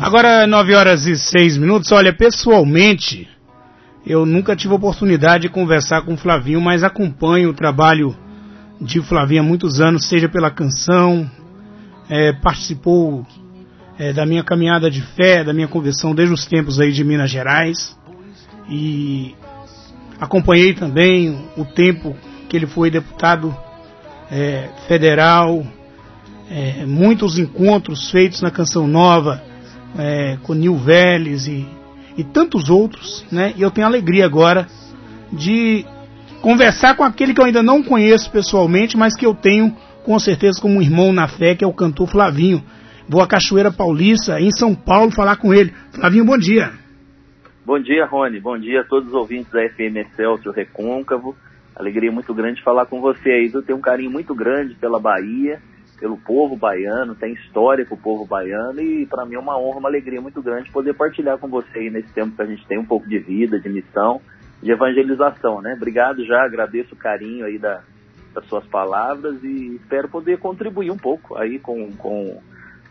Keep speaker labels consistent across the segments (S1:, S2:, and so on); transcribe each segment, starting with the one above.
S1: Agora, 9 horas e 6 minutos. Olha, pessoalmente, eu nunca tive oportunidade de conversar com o Flavinho, mas acompanho o trabalho de Flavinho há muitos anos, seja pela canção, é, participou é, da minha caminhada de fé, da minha conversão desde os tempos aí de Minas Gerais. E acompanhei também o tempo que ele foi deputado é, federal, é, muitos encontros feitos na Canção Nova é, com Nil Vélez e, e tantos outros, né? E eu tenho alegria agora de conversar com aquele que eu ainda não conheço pessoalmente, mas que eu tenho com certeza como um irmão na fé, que é o cantor Flavinho. Vou à Cachoeira Paulista, em São Paulo, falar com ele. Flavinho, bom dia.
S2: Bom dia, Rony. Bom dia a todos os ouvintes da FM Celso Recôncavo. Alegria muito grande falar com você aí. Eu tenho um carinho muito grande pela Bahia, pelo povo baiano, tem história com o povo baiano e para mim é uma honra, uma alegria muito grande poder partilhar com você aí nesse tempo que a gente tem um pouco de vida, de missão, de evangelização, né? Obrigado já, agradeço o carinho aí da, das suas palavras e espero poder contribuir um pouco aí com, com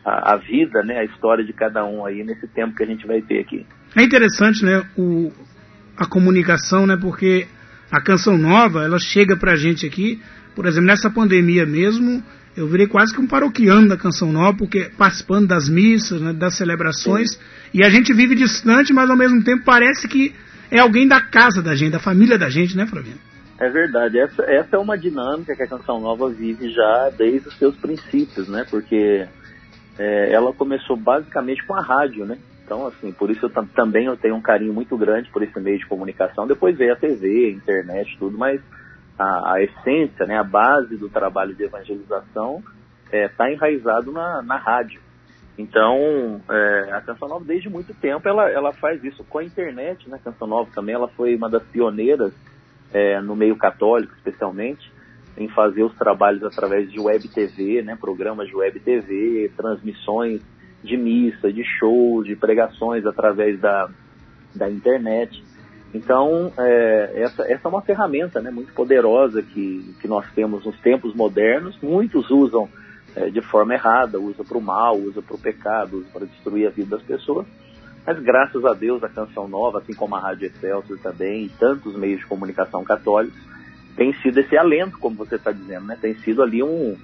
S2: a, a, vida, né, a história de cada um aí nesse tempo que a gente vai ter aqui.
S1: É interessante, né, o, a comunicação, né, porque a canção nova, ela chega pra gente aqui, por exemplo, nessa pandemia mesmo, eu virei quase que um paroquiano da canção nova, porque participando das missas, né, das celebrações, Sim. e a gente vive distante, mas ao mesmo tempo parece que é alguém da casa da gente, da família da gente, né, Flavinho?
S2: É verdade. Essa, essa é uma dinâmica que a Canção Nova vive já desde os seus princípios, né? Porque é, ela começou basicamente com a rádio, né? Então, assim, por isso eu também eu tenho um carinho muito grande por esse meio de comunicação. Depois veio a TV, a internet, tudo, mas a, a essência, né, a base do trabalho de evangelização está é, tá enraizado na, na rádio. Então, é, a Canção Nova, desde muito tempo, ela, ela faz isso com a internet, né? A Canção Nova também, ela foi uma das pioneiras é, no meio católico, especialmente, em fazer os trabalhos através de web TV, né, programas de web TV, transmissões de missa, de shows, de pregações através da, da internet. Então, é, essa, essa é uma ferramenta né, muito poderosa que, que nós temos nos tempos modernos. Muitos usam é, de forma errada, usa para o mal, usa para o pecado, usa para destruir a vida das pessoas. Mas graças a Deus a Canção Nova, assim como a Rádio Excelsior também, e tantos meios de comunicação católicos, tem sido esse alento, como você está dizendo, né? Tem sido ali um,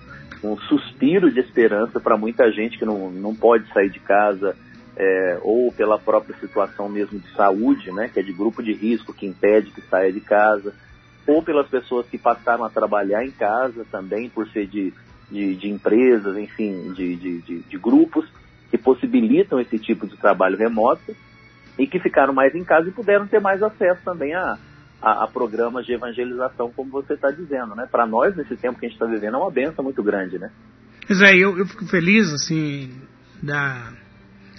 S2: um suspiro de esperança para muita gente que não, não pode sair de casa, é, ou pela própria situação mesmo de saúde, né? Que é de grupo de risco, que impede que saia de casa, ou pelas pessoas que passaram a trabalhar em casa também, por ser de, de, de empresas, enfim, de, de, de, grupos que possibilitam esse tipo de trabalho remoto e que ficaram mais em casa e puderam ter mais acesso também a, a, a programas de evangelização, como você está dizendo, né? Para nós, nesse tempo que a gente está vivendo, é uma benção muito grande, né?
S1: Pois é, eu, eu fico feliz, assim, da...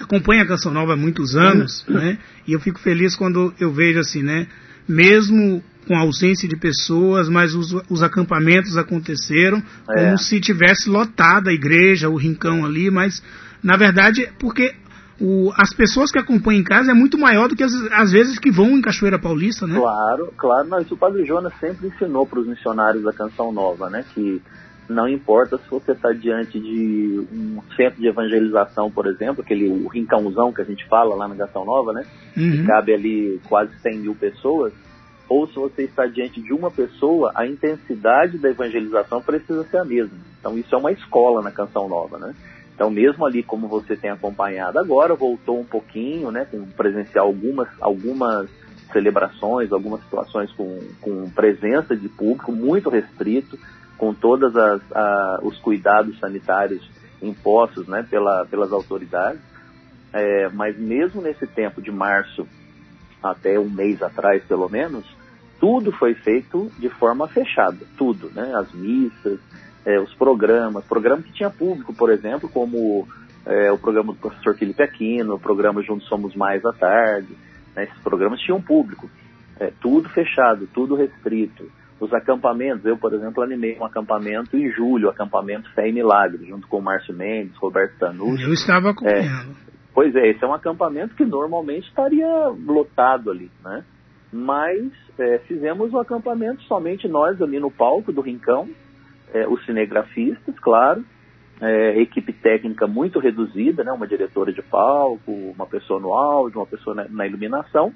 S1: Acompanho a Canção Nova há muitos anos, né? E eu fico feliz quando eu vejo, assim, né? Mesmo com a ausência de pessoas, mas os, os acampamentos aconteceram é. como se tivesse lotada a igreja, o rincão ali, mas na verdade, porque o, as pessoas que acompanham em casa é muito maior do que as, as vezes que vão em Cachoeira Paulista, né?
S2: Claro, claro. Isso o Padre Jonas sempre ensinou para os missionários da Canção Nova, né? Que não importa se você está diante de um centro de evangelização, por exemplo, aquele o rincãozão que a gente fala lá na Canção Nova, né? Uhum. Que cabe ali quase 100 mil pessoas. Ou se você está diante de uma pessoa, a intensidade da evangelização precisa ser a mesma. Então isso é uma escola na Canção Nova, né? Então, mesmo ali, como você tem acompanhado agora, voltou um pouquinho, né, com presenciar algumas, algumas celebrações, algumas situações com, com presença de público muito restrito, com todos os cuidados sanitários impostos né, pela, pelas autoridades. É, mas mesmo nesse tempo de março até um mês atrás, pelo menos, tudo foi feito de forma fechada, tudo, né? As missas, é, os programas, programas que tinha público, por exemplo, como é, o programa do professor Felipe Aquino, o programa Juntos Somos Mais à Tarde, né, esses programas tinham público, é, tudo fechado, tudo restrito. Os acampamentos, eu, por exemplo, animei um acampamento em julho, acampamento Fé e Milagre, junto com o Márcio Mendes, Roberto Tanucci.
S1: Eu estava acompanhando.
S2: É, pois é, esse é um acampamento que normalmente estaria lotado ali, né? Mas é, fizemos o um acampamento somente nós ali no palco do Rincão, é, os cinegrafistas, claro, é, equipe técnica muito reduzida, né? Uma diretora de palco, uma pessoa no áudio, uma pessoa na, na iluminação.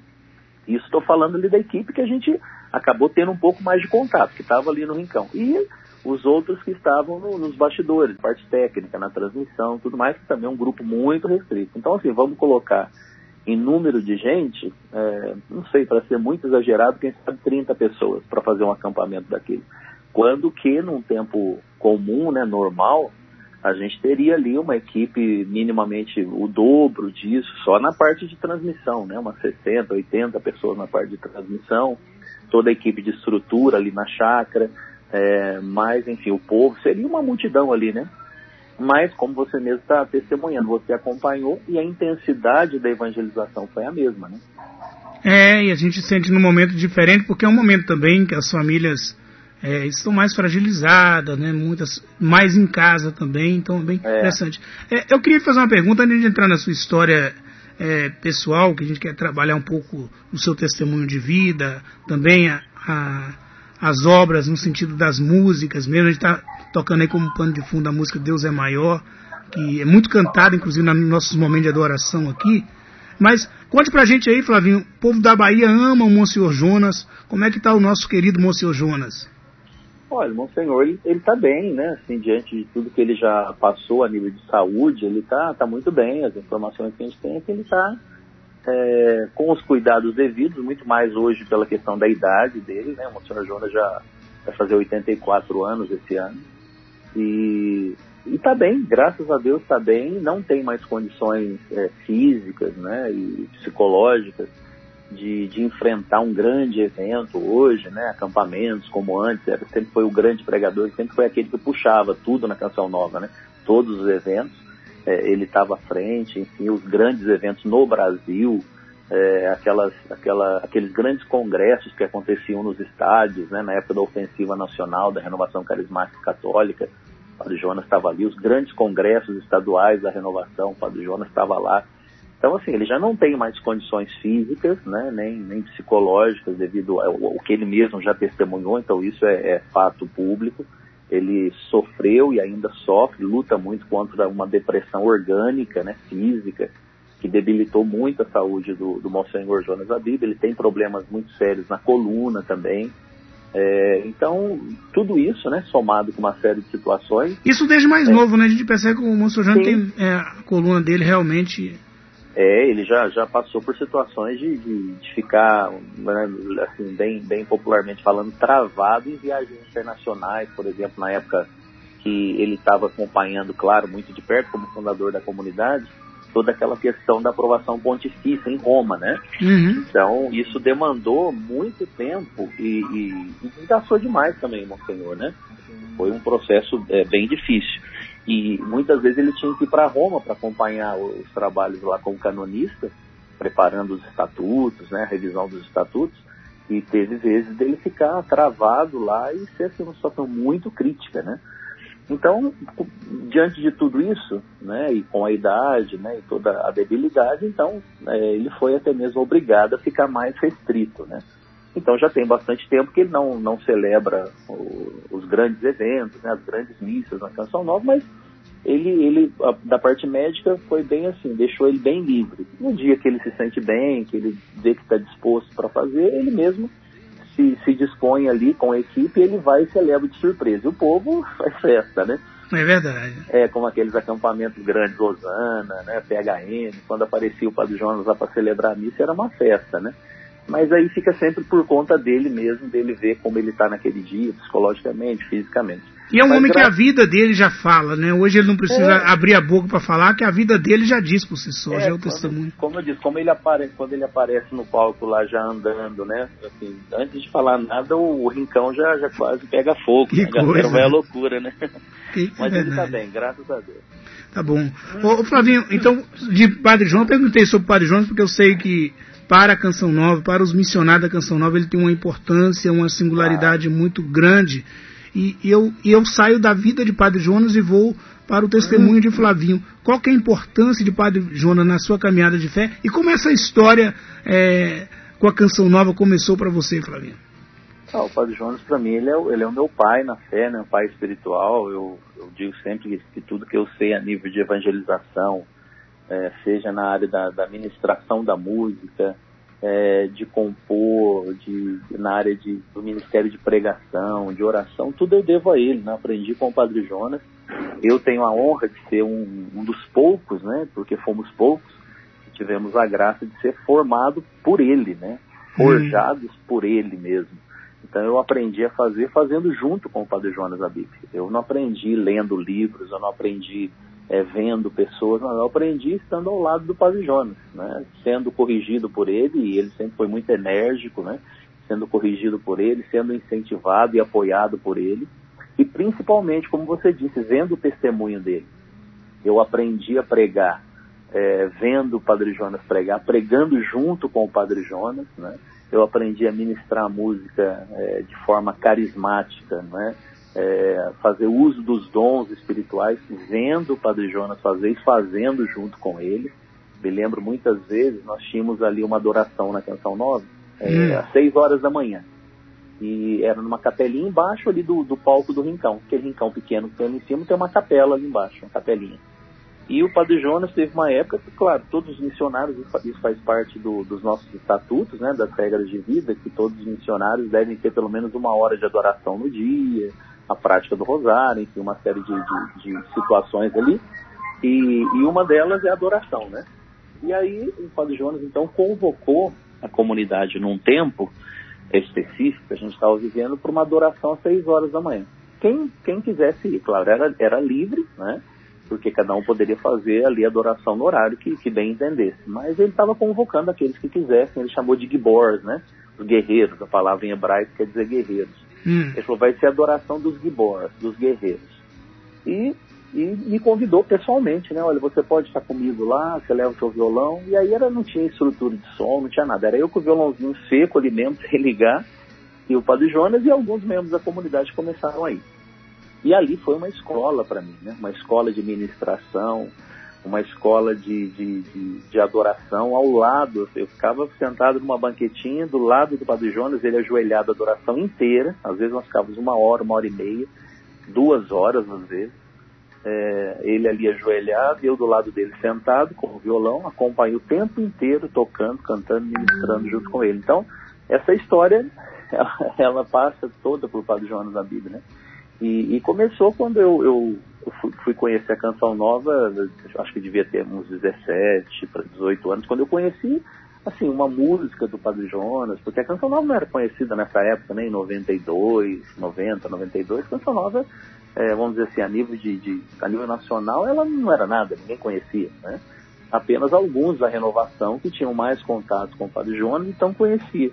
S2: Isso estou falando ali da equipe que a gente acabou tendo um pouco mais de contato, que estava ali no rincão. E os outros que estavam no, nos bastidores, parte técnica, na transmissão, tudo mais, que também é um grupo muito restrito. Então, assim, vamos colocar em número de gente, é, não sei, para ser muito exagerado, quem sabe 30 pessoas para fazer um acampamento daquele. Quando que, num tempo comum, né, normal, a gente teria ali uma equipe minimamente o dobro disso, só na parte de transmissão, né? Umas 60, 80 pessoas na parte de transmissão, toda a equipe de estrutura ali na chácara, é, mas enfim, o povo seria uma multidão ali, né? Mas como você mesmo está testemunhando, você acompanhou e a intensidade da evangelização foi a mesma, né?
S1: É, e a gente sente num momento diferente, porque é um momento também que as famílias é, estão mais fragilizadas, né? Muitas mais em casa também, então é bem é. interessante. É, eu queria fazer uma pergunta antes de entrar na sua história é, pessoal, que a gente quer trabalhar um pouco no seu testemunho de vida, também a, a, as obras no sentido das músicas mesmo. A gente está tocando aí como pano de fundo a música Deus é Maior, que é muito cantada, inclusive, nos nossos momentos de adoração aqui. Mas conte pra gente aí, Flavinho, o povo da Bahia ama o Monsenhor Jonas. Como é que está o nosso querido Monsenhor Jonas?
S2: Olha, Monsenhor, ele, ele tá bem, né? Assim, diante de tudo que ele já passou a nível de saúde, ele tá, tá muito bem. As informações que a gente tem é que ele tá é, com os cuidados devidos, muito mais hoje pela questão da idade dele, né? O Monsenhor Jonas já vai fazer 84 anos esse ano. E, e tá bem, graças a Deus tá bem, não tem mais condições é, físicas, né? E psicológicas de, de enfrentar um grande evento hoje, né? Acampamentos como antes, era, sempre foi o grande pregador, sempre foi aquele que puxava tudo na Canção Nova, né? Todos os eventos, é, ele estava à frente, enfim, os grandes eventos no Brasil, é, aquelas, aquela, aqueles grandes congressos que aconteciam nos estádios, né? Na época da ofensiva nacional, da renovação carismática católica, o Padre Jonas estava ali, os grandes congressos estaduais da renovação, o Padre Jonas estava lá, então, assim, ele já não tem mais condições físicas, né, nem, nem psicológicas, devido ao, ao que ele mesmo já testemunhou, então isso é, é, fato público. Ele sofreu e ainda sofre, luta muito contra uma depressão orgânica, né, física, que debilitou muito a saúde do, do Monsenhor Jonas Abib. Ele tem problemas muito sérios na coluna também. É, então, tudo isso, né, somado com uma série de situações.
S1: Isso desde mais é, novo, né? A gente percebe que o Monsenhor Jonas tem é, a coluna dele realmente
S2: é, ele já, já passou por situações de, de, de ficar, né, assim, bem, bem popularmente falando, travado em viagens internacionais, por exemplo, na época que ele estava acompanhando, claro, muito de perto, como fundador da comunidade, toda aquela questão da aprovação pontifícia em Roma, né? Uhum. Então, isso demandou muito tempo e, e, e gastou demais também, Monsenhor, né? Foi um processo é, bem difícil. E muitas vezes ele tinha que ir para Roma para acompanhar os trabalhos lá como canonista, preparando os estatutos, né, a revisão dos estatutos. E teve vezes dele ficar travado lá e ser assim, uma situação muito crítica, né? Então, diante de tudo isso, né, e com a idade, né, e toda a debilidade, então é, ele foi até mesmo obrigado a ficar mais restrito, né? Então já tem bastante tempo que ele não, não celebra o, os grandes eventos, né, as grandes missas na Canção Nova, mas ele, ele a, da parte médica foi bem assim, deixou ele bem livre. No dia que ele se sente bem, que ele vê que está disposto para fazer, ele mesmo se, se dispõe ali com a equipe, ele vai e celebra de surpresa. E o povo faz festa, né?
S1: É verdade.
S2: É, como aqueles acampamentos grandes, Osana, né, PHM, quando aparecia o Padre Jonas lá para celebrar a missa, era uma festa, né? mas aí fica sempre por conta dele mesmo, dele ver como ele está naquele dia, psicologicamente, fisicamente.
S1: E é um mas homem gra... que a vida dele já fala, né? Hoje ele não precisa é. abrir a boca para falar, que a vida dele já diz por si só, é, já é o testemunho.
S2: Como eu disse, como ele aparece, quando ele aparece no palco lá já andando, né? Assim, antes de falar nada, o, o rincão já, já quase pega fogo, que né? coisa. vai a loucura, né? Que mas ele está bem, graças a Deus.
S1: Tá bom. Ô, Flavinho, então, de Padre João, eu perguntei sobre o Padre João, porque eu sei que para a Canção Nova, para os missionários da Canção Nova, ele tem uma importância, uma singularidade ah. muito grande. E eu, eu saio da vida de Padre Jonas e vou para o testemunho de Flavinho. Qual é a importância de Padre Jonas na sua caminhada de fé? E como essa história é, com a Canção Nova começou para você, Flavinho?
S2: Ah, o Padre Jonas, para mim, ele é, ele é o meu pai na fé, né? um pai espiritual. Eu, eu digo sempre que, que, tudo que eu sei a nível de evangelização, é, seja na área da, da ministração da música, é, de compor, de, na área de, do ministério de pregação, de oração, tudo eu devo a ele. Né? Aprendi com o Padre Jonas. Eu tenho a honra de ser um, um dos poucos, né? porque fomos poucos, que tivemos a graça de ser formado por ele, né? forjados hum. por ele mesmo. Então eu aprendi a fazer fazendo junto com o Padre Jonas a Bíblia. Eu não aprendi lendo livros, eu não aprendi é, vendo pessoas, não, eu aprendi estando ao lado do Padre Jonas, né? sendo corrigido por ele, e ele sempre foi muito enérgico, né? sendo corrigido por ele, sendo incentivado e apoiado por ele, e principalmente, como você disse, vendo o testemunho dele. Eu aprendi a pregar é, vendo o Padre Jonas pregar, pregando junto com o Padre Jonas, né? eu aprendi a ministrar a música é, de forma carismática, né? É, fazer uso dos dons espirituais, vendo o Padre Jonas fazer e fazendo junto com ele. Me lembro muitas vezes, nós tínhamos ali uma adoração na Canção Nova, é, hum. às seis horas da manhã. E era numa capelinha embaixo ali do, do palco do rincão. Aquele rincão pequeno que tem ali em cima tem uma capela ali embaixo, uma capelinha. E o Padre Jonas teve uma época que, claro, todos os missionários, isso faz parte do, dos nossos estatutos, né, das regras de vida, que todos os missionários devem ter pelo menos uma hora de adoração no dia, a prática do rosário, enfim, uma série de, de, de situações ali. E, e, uma delas é a adoração, né? E aí o Padre Jonas, então, convocou a comunidade num tempo específico a gente estava vivendo para uma adoração às seis horas da manhã. Quem, quem quisesse ir, claro, era, era livre, né? porque cada um poderia fazer ali a adoração no horário que, que bem entendesse. Mas ele estava convocando aqueles que quisessem, ele chamou de gibors, né? Os guerreiros, a palavra em hebraico quer dizer guerreiros. Hum. Ele falou, vai ser a adoração dos gibors, dos guerreiros. E, e me convidou pessoalmente, né? Olha, você pode estar comigo lá, você leva o seu violão. E aí era, não tinha estrutura de som, não tinha nada. Era eu com o violãozinho seco ali mesmo, sem ligar, e o Padre Jonas e alguns membros da comunidade começaram aí. E ali foi uma escola para mim, né? uma escola de ministração, uma escola de, de, de, de, adoração ao lado. Eu ficava sentado numa banquetinha do lado do Padre Jonas, ele ajoelhado a adoração inteira. Às vezes nós ficávamos uma hora, uma hora e meia, duas horas às vezes. É, ele ali ajoelhado, eu do lado dele sentado com o violão, acompanhei o tempo inteiro tocando, cantando, ministrando junto com ele. Então, essa história, ela, ela passa toda por Padre Jonas na Bíblia, né? E, e começou quando eu, eu, fui, conhecer a Canção Nova, acho que devia ter uns 17 para 18 anos, quando eu conheci assim, uma música do Padre Jonas, porque a Canção Nova não era conhecida nessa época, né, em 92, 90, 92, a Canção Nova, é, vamos dizer assim, a nível, de, de, a nível nacional, ela não era nada, ninguém conhecia, né? Apenas alguns da renovação que tinham mais contato com o Padre Jonas, então conhecia.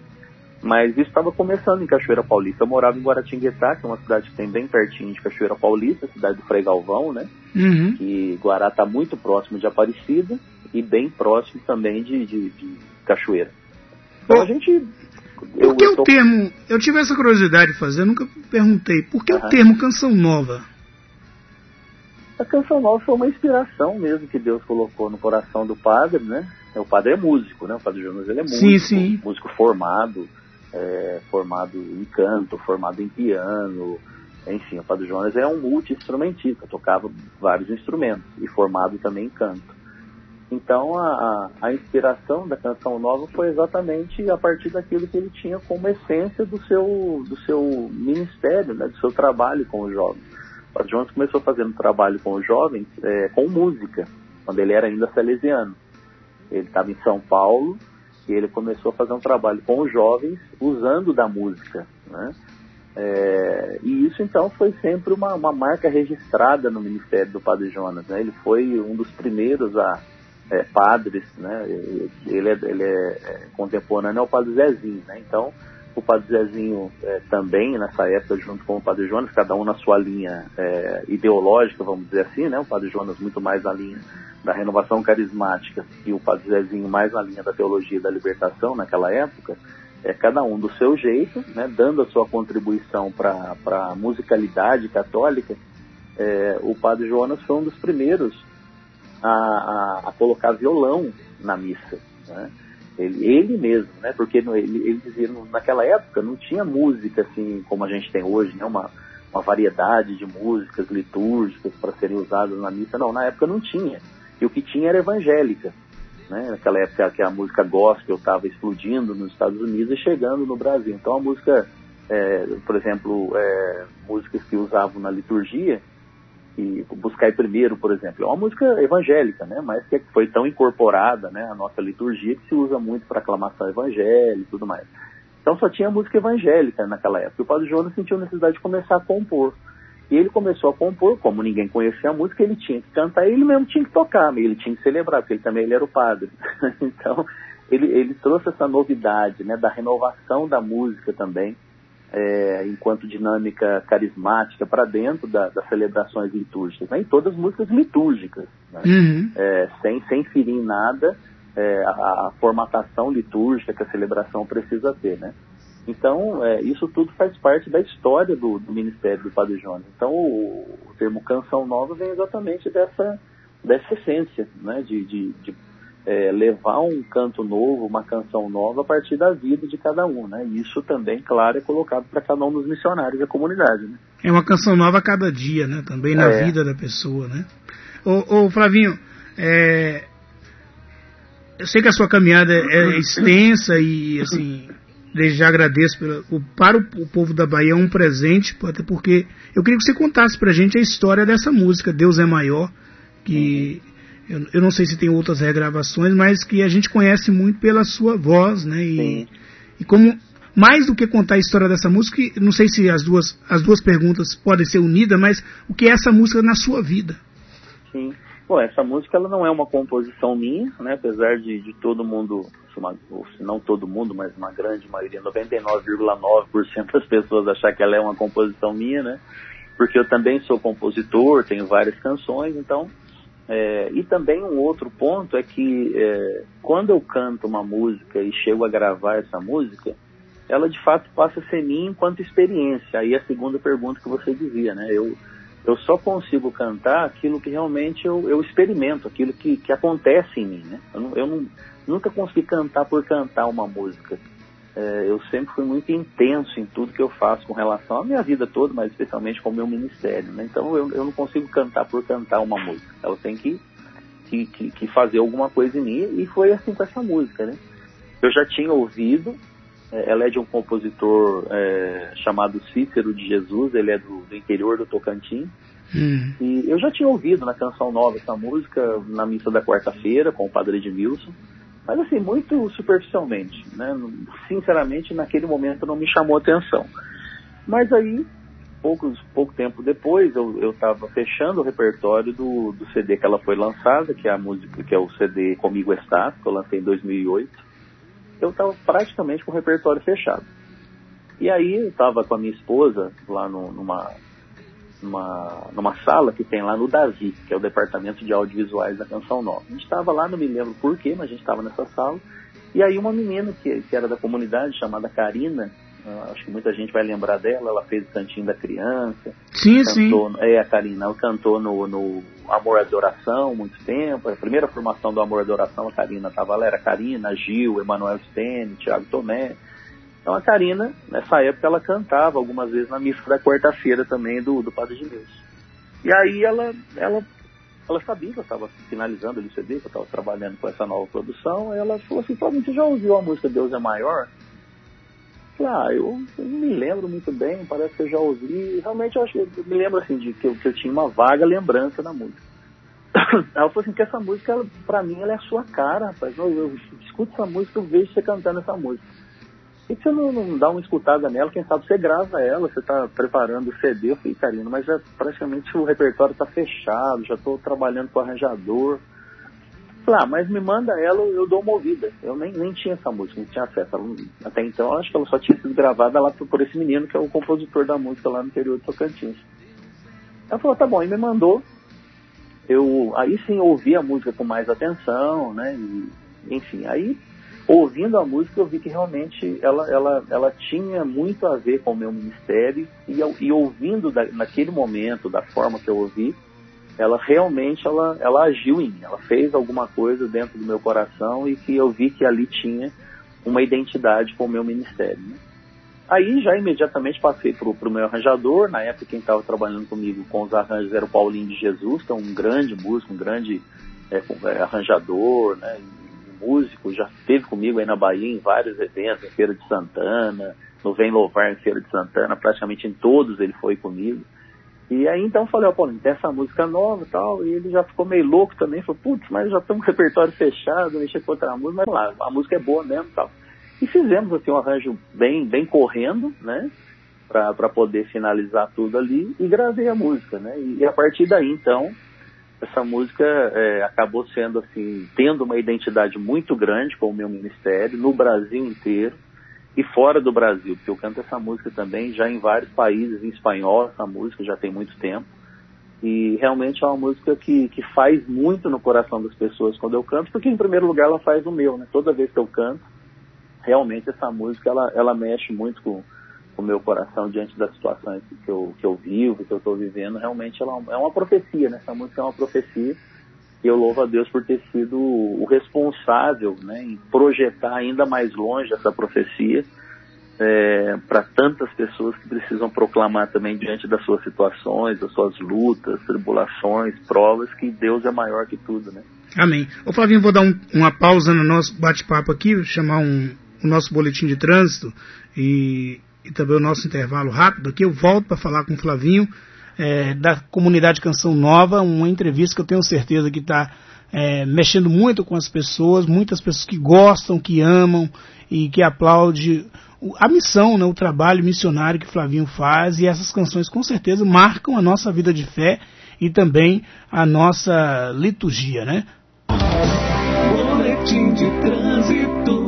S2: Mas isso estava começando em Cachoeira Paulista. Eu morava em Guaratinguetá, que é uma cidade que tem bem pertinho de Cachoeira Paulista, cidade do Frei Galvão, né?
S1: Uhum.
S2: E Guará está muito próximo de Aparecida e bem próximo também de, de, de Cachoeira. Então a gente.
S1: Por que eu, eu tô... o termo. Eu tive essa curiosidade de fazer, eu nunca perguntei. Por que uhum. o termo canção nova?
S2: A canção nova foi uma inspiração mesmo que Deus colocou no coração do padre, né? O padre é músico, né? O padre Jonas ele é músico,
S1: sim, sim.
S2: músico formado é, formado em canto, formado em piano, enfim, o Padre Jonas é um multi-instrumentista, tocava vários instrumentos e formado também em canto. Então a, a, inspiração da canção nova foi exatamente a partir daquilo que ele tinha como essência do seu, do seu ministério, né, do seu trabalho com os jovens. O Padre Jonas começou fazendo trabalho com os jovens é, com música, quando ele era ainda salesiano. Ele estava em São Paulo que ele começou a fazer um trabalho com os jovens usando da música, né? É, e isso então foi sempre uma, uma, marca registrada no ministério do Padre Jonas. Né? Ele foi um dos primeiros a, é, padres, né? ele, é, ele é, é contemporâneo ao Padre Zezinho. Né? Então, o Padre Zezinho é, também, nessa época, junto com o Padre Jonas, cada um na sua linha é, ideológica, vamos dizer assim, né? o Padre Jonas muito mais na linha da renovação carismática e o Padre Zezinho mais na linha da teologia da libertação naquela época, é, cada um do seu jeito, né, dando a sua contribuição para a musicalidade católica, é, o Padre Jonas foi um dos primeiros a, a, a colocar violão na missa. Né? Ele, ele mesmo, né? Porque ele, ele dizia, naquela época não tinha música assim como a gente tem hoje, né? Uma, uma variedade de músicas litúrgicas para serem usadas na missa. Não, na época não tinha. E o que tinha era evangélica. Né? Naquela época que a música gospel estava explodindo nos Estados Unidos e chegando no Brasil. Então a música, é, por exemplo, é, músicas que usavam na liturgia, e Buscai Primeiro, por exemplo, é uma música evangélica, né? mas que foi tão incorporada né, à nossa liturgia que se usa muito para aclamação evangélica e tudo mais. Então só tinha música evangélica naquela época. O Padre Jonas sentiu necessidade de começar a compor. E ele começou a compor, como ninguém conhecia a música, ele tinha que cantar ele mesmo tinha que tocar, ele tinha que celebrar, porque ele também ele era o padre. então, ele, ele trouxe essa novidade, né, da renovação da música também, é, enquanto dinâmica carismática para dentro da, das celebrações litúrgicas, né, em todas as músicas litúrgicas, né, uhum. é, sem, sem ferir em nada é, a, a formatação litúrgica que a celebração precisa ter, né. Então, é, isso tudo faz parte da história do, do Ministério do Padre Jonas. Então, o, o, termo canção nova vem exatamente dessa, dessa essência, né, de, de, de é, levar um canto novo, uma canção nova a partir da vida de cada um. Né? E isso também, claro, é colocado para cada um dos missionários da comunidade. Né?
S1: É uma canção nova a cada dia, né? também na é. vida da pessoa. Né? Ô, ô Flavinho, é, eu sei que a sua caminhada é extensa e assim desde já agradeço pela, o, para o, o, povo da Bahia é um presente, até porque eu queria que você contasse pra gente a história dessa música, Deus é Maior, que eu, eu não sei se tem outras regravações, mas que a gente conhece muito pela sua voz, né? E, e como mais do que contar a história dessa música, não sei se as duas, as duas perguntas podem ser unidas, mas o que é essa música na sua vida?
S2: Sim. Bom, essa música ela não é uma composição minha, né? Apesar de, de todo mundo uma, se não todo mundo, mas uma grande maioria, 99,9% das pessoas achar que ela é uma composição minha, né? Porque eu também sou compositor, tenho várias canções, então. É, e também um outro ponto é que é, quando eu canto uma música e chego a gravar essa música, ela de fato passa a ser minha enquanto experiência. Aí a segunda pergunta que você dizia, né? Eu, eu só consigo cantar aquilo que realmente eu, eu experimento, aquilo que, que acontece em mim, né? Eu eu não, nunca consegui cantar por cantar uma música. É, eu sempre fui muito intenso em tudo que eu faço com relação à minha vida toda, mas especialmente com o meu ministério. Né? Então eu, eu não consigo cantar por cantar uma música. Ela tem que, que, que, que, fazer alguma coisa em mim e foi assim com essa música. Né? Eu já tinha ouvido, ela é de um compositor é, chamado Cícero de Jesus, ele é do, do interior do Tocantins. Hum. E eu já tinha ouvido na Canção Nova essa música na missa da quarta-feira com o padre Edmilson. Mas assim, muito superficialmente, né? Sinceramente, naquele momento não me chamou atenção. Mas aí, poucos, pouco tempo depois, eu estava fechando o repertório do, do CD que ela foi lançada, que é a música, que é o CD Comigo Está, que eu lancei em 2008. Eu estava praticamente com o repertório fechado. E aí eu estava com a minha esposa lá no, numa numa, numa sala que tem lá no Davi, que é o departamento de audiovisuais da Canção Nova. A gente estava lá, não me lembro porquê, mas a gente estava nessa sala. E aí uma menina que, que era da comunidade, chamada Karina, acho que muita gente vai lembrar dela, ela fez o Cantinho da Criança.
S1: Sim, cantou, sim.
S2: É, a Karina, ela cantou no, no Amor e Adoração muito tempo. A primeira formação do Amor e Adoração, a Karina estava lá, era Karina, Gil, Emanuel Stene, Tiago Tomé. Então a Karina, nessa época, ela cantava algumas vezes na missa da quarta-feira também do, do Padre de Deus. E aí ela, ela, ela sabia que eu estava finalizando o CD, que eu estava trabalhando com essa nova produção, ela falou assim, Fábio, você já ouviu a música Deus é Maior? Eu falei, ah, eu, eu, não me lembro muito bem, parece que eu já ouvi. Realmente eu, acho, eu me lembro assim de que eu, que eu tinha uma vaga lembrança da música. Ela falou assim, que essa música, ela, pra mim, ela é a sua cara, rapaz. Eu, eu escuto essa música, eu vejo você cantando essa música. Por que você não, não, dá uma escutada nela? Quem sabe você grava ela, você está preparando o CD. Eu falei, Karina, mas já, praticamente o repertório está fechado, já estou trabalhando com o arranjador. Falei, ah, mas me manda ela, eu dou uma ouvida. Eu nem, nem tinha essa música, não tinha acesso. Ela, até então, acho que ela só tinha sido gravada lá por, por, esse menino, que é o compositor da música lá no interior de Tocantins. Ela falou, tá bom, e me mandou. Eu aí sim ouvi a música com mais atenção, né? E, enfim, aí ouvindo a música eu vi que realmente ela, ela, ela tinha muito a ver com o meu ministério e, e ouvindo da, naquele momento, da forma que eu ouvi, ela realmente ela, ela agiu em mim, ela fez alguma coisa dentro do meu coração e que eu vi que ali tinha uma identidade com o meu ministério. Né? Aí já imediatamente passei para o meu arranjador, na época quem estava trabalhando comigo com os arranjos era o Paulinho de Jesus, que é um grande músico, um grande é, é arranjador, né, músico, já esteve comigo aí na Bahia em vários eventos, em Feira de Santana, no Vem Louvar em Feira de Santana, praticamente em todos ele foi comigo. E aí então eu falei, ó, Paulinho, tem essa música nova e tal, e ele já ficou meio louco também, falou, putz, mas já estamos com o repertório fechado, mexer com outra música, mas lá, a música é boa mesmo e tal. E fizemos assim um arranjo bem, bem correndo, né? Para poder finalizar tudo ali e gravei a música, né? E, e a partir daí, então, essa música é, acabou sendo assim, tendo uma identidade muito grande com o meu ministério, no Brasil inteiro e fora do Brasil, porque eu canto essa música também já em vários países, em espanhol, essa música já tem muito tempo. E realmente é uma música que, que faz muito no coração das pessoas quando eu canto, porque em primeiro lugar ela faz o meu, né? Toda vez que eu canto, realmente essa música ela, ela mexe muito com, com o meu coração diante das situações que eu, que eu vivo, que eu estou vivendo. Realmente ela é uma profecia, né? Essa música é uma profecia eu louvo a Deus por ter sido o responsável né, em projetar ainda mais longe essa profecia é, para tantas pessoas que precisam proclamar também diante das suas situações, das suas lutas, tribulações, provas, que Deus é maior que tudo, né?
S1: Amém. Ô Flavinho, vou dar um, uma pausa no nosso bate-papo aqui, chamar um, o nosso boletim de trânsito e, e também o nosso intervalo rápido aqui. Eu volto para falar com o Flavinho é, da comunidade Canção Nova, uma entrevista que eu tenho certeza que está é, mexendo muito com as pessoas, muitas pessoas que gostam, que amam e que aplaudem a missão, né, o trabalho missionário que Flavinho faz e essas canções com certeza marcam a nossa vida de fé e também a nossa liturgia, né? Boletim de trânsito.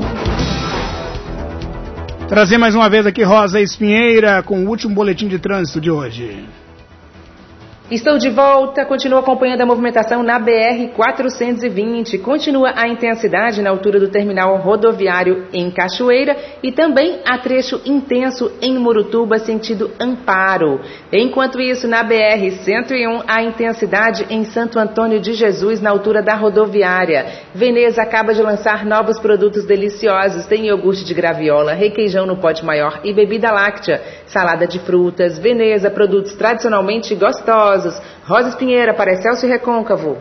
S1: Trazer mais uma vez aqui Rosa Espinheira com o último boletim de trânsito de hoje.
S3: Estou de volta, continuo acompanhando a movimentação na BR 420. Continua a intensidade na altura do terminal rodoviário em Cachoeira e também a trecho intenso em Murutuba, sentido Amparo. Enquanto isso, na BR 101, a intensidade em Santo Antônio de Jesus, na altura da rodoviária. Veneza acaba de lançar novos produtos deliciosos. Tem iogurte de graviola, requeijão no pote maior e bebida láctea, salada de frutas. Veneza, produtos tradicionalmente gostosos Rosa Espinheira para Celso Recôncavo.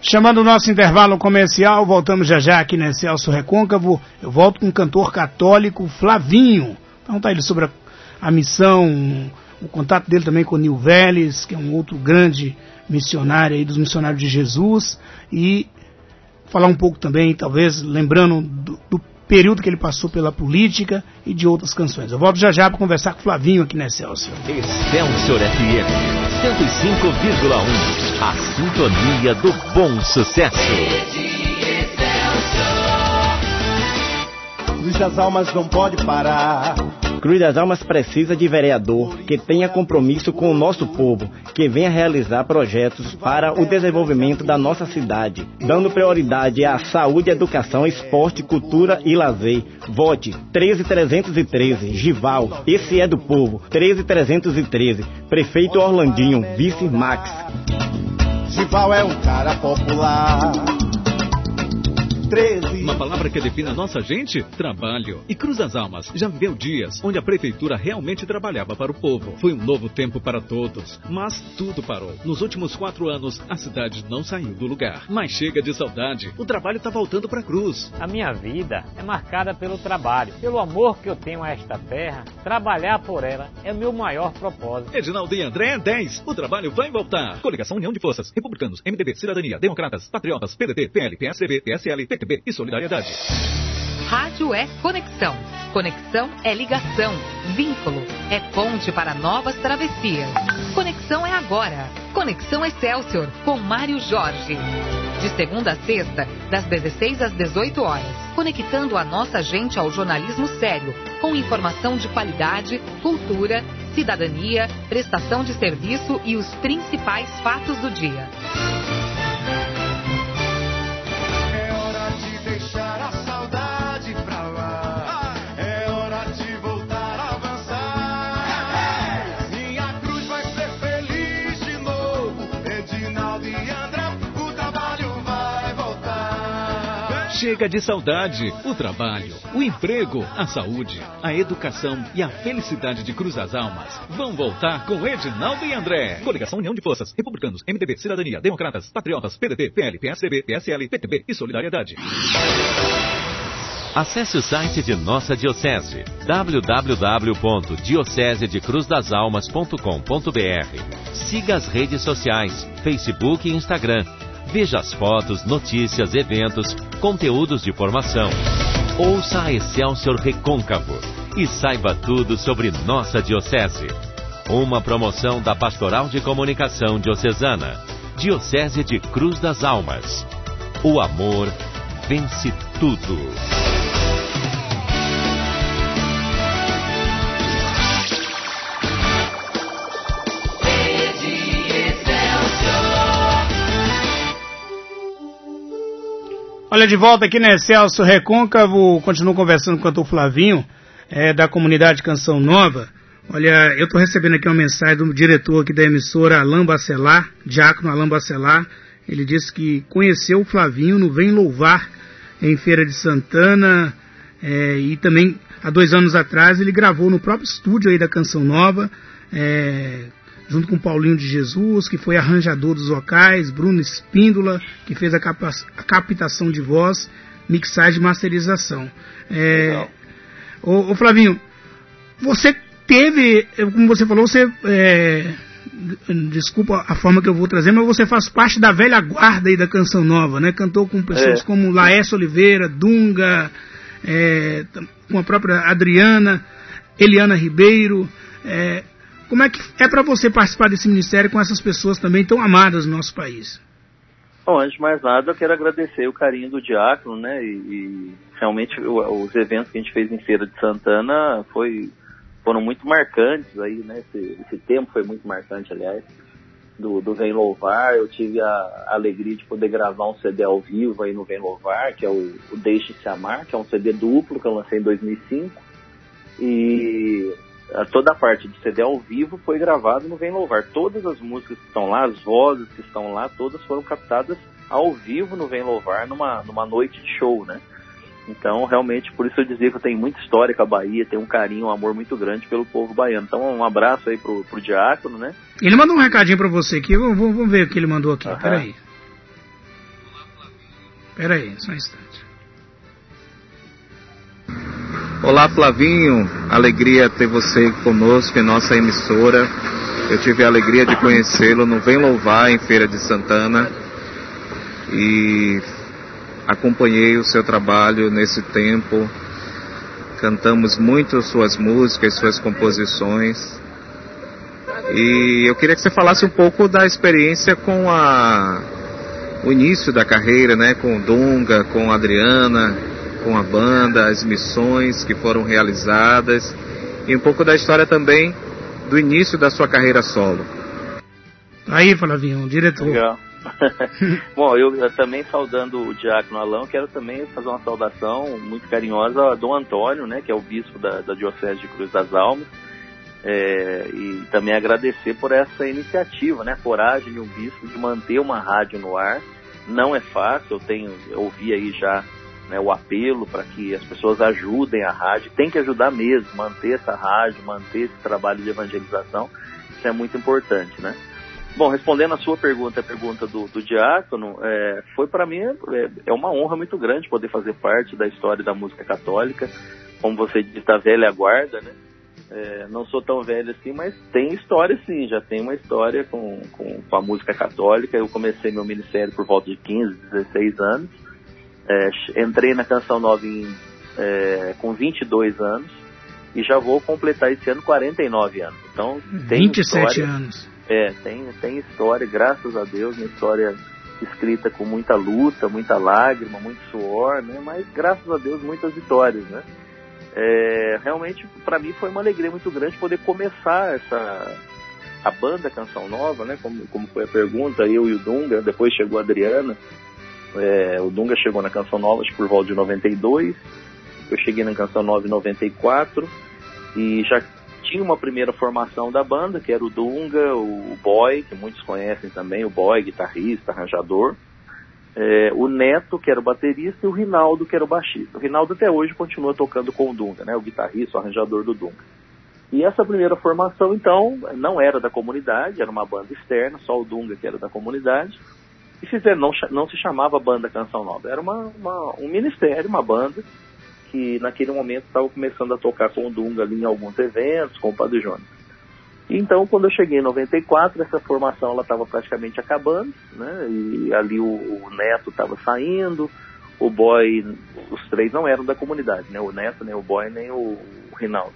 S1: Chamando o nosso intervalo comercial, voltamos já já aqui na Celso Recôncavo. Eu volto com o cantor católico Flavinho. Perguntar ele sobre a, a missão, o contato dele também com Nil Vélez, que é um outro grande missionário aí dos missionários de Jesus. E falar um pouco também, talvez, lembrando do, do período que ele passou pela política e de outras canções. Eu volto já já para conversar com o Flavinho aqui na Excelsior.
S4: Excelsior FM 105,1. A sintonia do bom sucesso.
S5: Luz das almas não pode parar
S6: Cruz das Almas precisa de vereador que tenha compromisso com o nosso povo, que venha realizar projetos para o desenvolvimento da nossa cidade, dando prioridade à saúde, educação, esporte, cultura e lazer. Vote 13313, Gival, esse é do povo. 13313, Prefeito Orlandinho, Vice Max.
S5: Gival é um cara popular
S7: 13. Uma palavra que define a nossa gente? Trabalho. E Cruz das Almas já viveu dias onde a prefeitura realmente trabalhava para o povo. Foi um novo tempo para todos. Mas tudo parou. Nos últimos quatro anos, a cidade não saiu do lugar. Mas chega de saudade. O trabalho está voltando para Cruz.
S8: A minha vida é marcada pelo trabalho. Pelo amor que eu tenho a esta terra, trabalhar por ela é o meu maior propósito.
S7: Edinaldo e André 10. O trabalho vai voltar. Coligação União de Forças. Republicanos, MDB, Cidadania, Democratas, Patriotas, PDT, PL, PSDB, PSL, PT. E Solidariedade.
S9: Rádio é conexão. Conexão é ligação. Vínculo é ponte para novas travessias. Conexão é agora. Conexão Excelsior com Mário Jorge. De segunda a sexta, das 16 às 18 horas. Conectando a nossa gente ao jornalismo sério, com informação de qualidade, cultura, cidadania, prestação de serviço e os principais fatos do dia.
S7: Chega de saudade. O trabalho, o emprego, a saúde, a educação e a felicidade de Cruz das Almas vão voltar com Edinaldo e André. Coligação União de Forças, Republicanos, MDB, Cidadania, Democratas, Patriotas, PDT, PL, PSDB, PSL, PTB e Solidariedade.
S4: Acesse o site de nossa Diocese www.diocesedecruzdasalmas.com.br. Siga as redes sociais, Facebook e Instagram. Veja as fotos, notícias, eventos, conteúdos de formação. Ouça a Excelsior Recôncavo e saiba tudo sobre nossa Diocese. Uma promoção da Pastoral de Comunicação Diocesana, Diocese de Cruz das Almas. O amor vence tudo.
S1: Olha, de volta aqui na Celso Recôncavo, continuo conversando com o Dr. Flavinho, é, da comunidade Canção Nova. Olha, eu estou recebendo aqui uma mensagem do diretor aqui da emissora, Alain Bacelar, Diácono Alain Bacelar. Ele disse que conheceu o Flavinho no Vem Louvar, em Feira de Santana, é, e também há dois anos atrás ele gravou no próprio estúdio aí da Canção Nova, é, junto com Paulinho de Jesus, que foi arranjador dos vocais, Bruno Espíndola, que fez a, a captação de voz, mixagem e masterização. É, ô, ô, Flavinho, você teve, como você falou, você. É, desculpa a forma que eu vou trazer, mas você faz parte da velha guarda aí da canção nova, né? Cantou com pessoas é. como Laércio Oliveira, Dunga, é, com a própria Adriana, Eliana Ribeiro. É, como é que é para você participar desse ministério com essas pessoas também tão amadas no nosso país?
S2: Bom, antes de mais nada, eu quero agradecer o carinho do diácono, né? E, e realmente o, os eventos que a gente fez em Feira de Santana foi, foram muito marcantes aí, né? Esse, esse tempo foi muito marcante, aliás, do, do Vem Louvar. Eu tive a, a, alegria de poder gravar um CD ao vivo aí no Vem Louvar, que é o, o Deixe-se Amar, que é um CD duplo que eu lancei em 2005. E toda a parte de CD ao vivo foi gravado no Vem Louvar. Todas as músicas que estão lá, as vozes que estão lá, todas foram captadas ao vivo no Vem Louvar, numa, numa noite de show, né? Então, realmente, por isso eu dizia que eu tenho muita história com a Bahia, tenho um carinho, um amor muito grande pelo povo baiano. Então, um abraço aí pro, pro Diácono, né?
S1: Ele mandou um recadinho para você aqui, vamos, vamos ver o que ele mandou aqui. Uhum. Peraí. Peraí, só um instante.
S10: Olá Flavinho, alegria ter você conosco em nossa emissora. Eu tive a alegria de conhecê-lo no Vem Louvar em Feira de Santana e acompanhei o seu trabalho nesse tempo. Cantamos muito suas músicas, suas composições. E eu queria que você falasse um pouco da experiência com a o início da carreira, né, com o Dunga, com a Adriana, com a banda, as missões que foram realizadas e um pouco da história também do início da sua carreira solo.
S1: Aí, Flavinho, diretor.
S2: Legal. Bom, eu, também saudando o Diácono Alão, quero também fazer uma saudação muito carinhosa a Dom Antônio, né, que é o bispo da, da Diocese de Cruz das Almas, é, e também agradecer por essa iniciativa, né, a coragem de um bispo de manter uma rádio no ar. Não é fácil, eu tenho, eu ouvi aí já né, o apelo para que as pessoas ajudem a rádio. Tem que ajudar mesmo, manter essa rádio, manter esse trabalho de evangelização. Isso é muito importante, né? Bom, respondendo a sua pergunta, a pergunta do, do Diácono, é, foi para mim é, é, uma honra muito grande poder fazer parte da história da música católica, como você disse, da velha guarda, né? É, não sou tão velho assim, mas tem história sim, já tem uma história com, com, com, a música católica. Eu comecei meu ministério por volta de 15, 16 anos. É, entrei na Canção Nova em, é, com 22 anos e já vou completar esse ano 49 anos. Então, tem
S1: 27 história, anos.
S2: É, tem, tem história, graças a Deus, uma história escrita com muita luta, muita lágrima, muito suor, né? Mas graças a Deus muitas vitórias, né? É, realmente para mim foi uma alegria muito grande poder começar essa a banda Canção Nova, né? Como, como foi a pergunta, eu e o Dunga, depois chegou a Adriana. É, o Dunga chegou na Canção Nova por volta de 92, eu cheguei na Canção Nova em 94 e já tinha uma primeira formação da banda, que era o Dunga, o Boy, que muitos conhecem também, o Boy, guitarrista, arranjador. é, o Neto, que era o baterista, e o Rinaldo, que era o baixista. O Rinaldo até hoje continua tocando com o Dunga, né, o guitarrista, o arranjador do Dunga. E essa primeira formação, então, não era da comunidade, era uma banda externa, só o Dunga que era da comunidade. E fizeram, não, não se chamava Banda Canção Nova, era uma, uma, um ministério, uma banda, que naquele momento estava começando a tocar com o Dunga ali em alguns eventos, com o Padre Jones. Então, quando eu cheguei em 94, essa formação ela estava praticamente acabando, né? E ali o, o Neto estava saindo, o Boy, os três não eram da comunidade, né? O Neto, nem o Boy, nem o, o Rinaldo.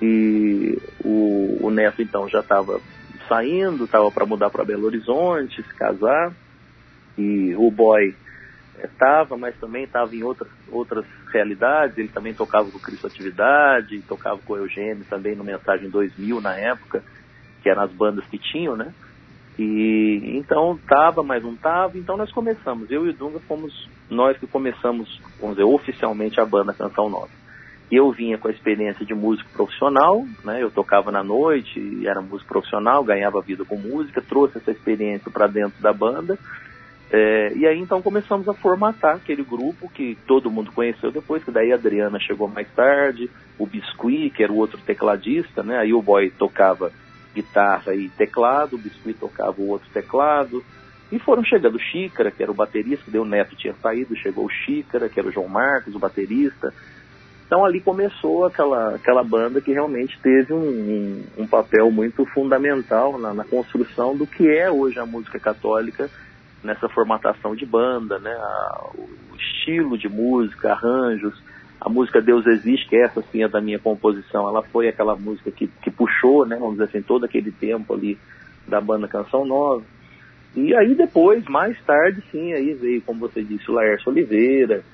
S2: E o, o Neto então já estava saindo, estava para mudar para Belo Horizonte, se casar. E o Boy estava, mas também estava em outras, outras realidades. Ele também tocava com Cristo Atividade, tocava com o Eugênio também no Mensagem 2000 na época, que eram as bandas que tinham, né? E então tava, mas não tava. Então nós começamos. Eu e o Dunga fomos nós que começamos, vamos dizer, oficialmente a banda Canção Nova. Eu vinha com a experiência de músico profissional, né? Eu tocava na noite, era músico profissional, ganhava vida com música, trouxe essa experiência para dentro da banda é, e aí então começamos a formatar aquele grupo que todo mundo conheceu depois, que daí a Adriana chegou mais tarde, o Biscuit, que era o outro tecladista, né? Aí o boy tocava guitarra e teclado, o Biscuit tocava o outro teclado. E foram chegando o Xícara, que era o baterista, daí o Neto tinha saído, chegou o Xícara, que era o João Marcos, o baterista. Então ali começou aquela, aquela banda que realmente teve um, um, um papel muito fundamental na, na construção do que é hoje a música católica nessa formatação de banda, né? A, o estilo de música, arranjos, a música Deus Existe, que essa sim é da minha composição, ela foi aquela música que, que puxou, né? Vamos dizer assim, todo aquele tempo ali da banda Canção Nova. E aí depois, mais tarde, sim, aí veio, como você disse, o Laércio Oliveira,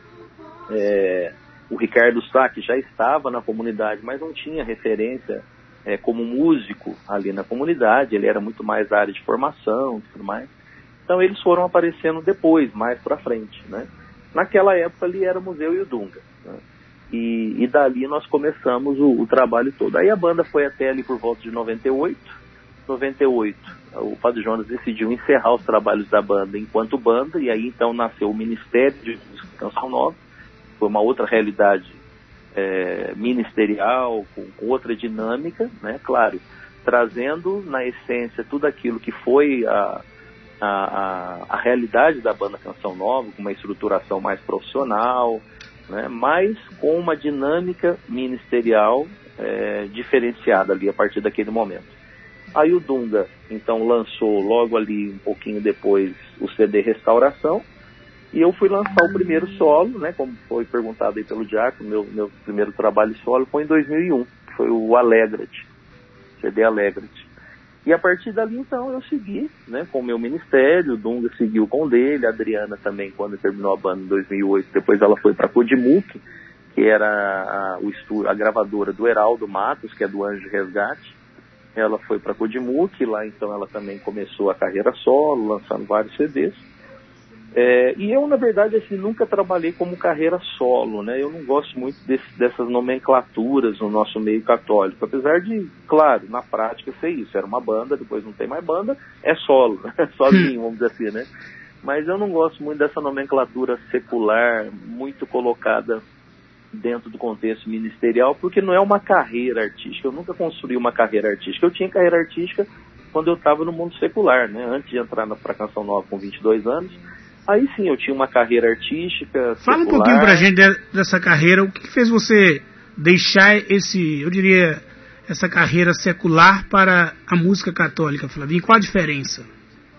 S2: é, o Ricardo Sá, que já estava na comunidade, mas não tinha referência é, como músico ali na comunidade, ele era muito mais área de formação e tudo mais. Então eles foram aparecendo depois, mais para frente, né? Naquela época ali era o Museu e o Dunga. Né? E, e, dali nós começamos o, o, trabalho todo. Aí a banda foi até ali por volta de 98. 98, o Padre Jonas decidiu encerrar os trabalhos da banda enquanto banda, e aí então nasceu o Ministério de Canção Nova. Foi uma outra realidade é, ministerial, com, com outra dinâmica, né? Claro, trazendo na essência tudo aquilo que foi a a, a, a, realidade da banda Canção Nova, com uma estruturação mais profissional, né, mas com uma dinâmica ministerial é, diferenciada ali a partir daquele momento. Aí o Dunga, então, lançou logo ali, um pouquinho depois, o CD Restauração, e eu fui lançar o primeiro solo, né, como foi perguntado aí pelo Diaco, meu, meu primeiro trabalho solo foi em 2001, foi o Alegrate, CD Alegrate. E a partir dali, então, eu segui né, com o meu ministério, o Dunga seguiu com o dele, a Adriana também, quando terminou a banda em 2008, depois ela foi para Codimuk, que era a, o a gravadora do Heraldo Matos, que é do Anjo Resgate. Ela foi para Codimuk, lá então ela também começou a carreira solo, lançando vários CDs. É, e eu, na verdade, assim, nunca trabalhei como carreira solo, né? Eu não gosto muito desse, dessas nomenclaturas no nosso meio católico, apesar de, claro, na prática ser isso. Era uma banda, depois não tem mais banda, é solo, né? sozinho, vamos dizer assim, né? Mas eu não gosto muito dessa nomenclatura secular, muito colocada dentro do contexto ministerial, porque não é uma carreira artística. Eu nunca construí uma carreira artística. Eu tinha carreira artística quando eu estava no mundo secular, né? Antes de entrar na Canção Nova com 22 anos, Aí sim, eu tinha uma carreira artística.
S1: Fala secular. um pouquinho pra gente dessa carreira. O que fez você deixar esse, eu diria, essa carreira secular para a música católica, Flavinho? Qual a diferença?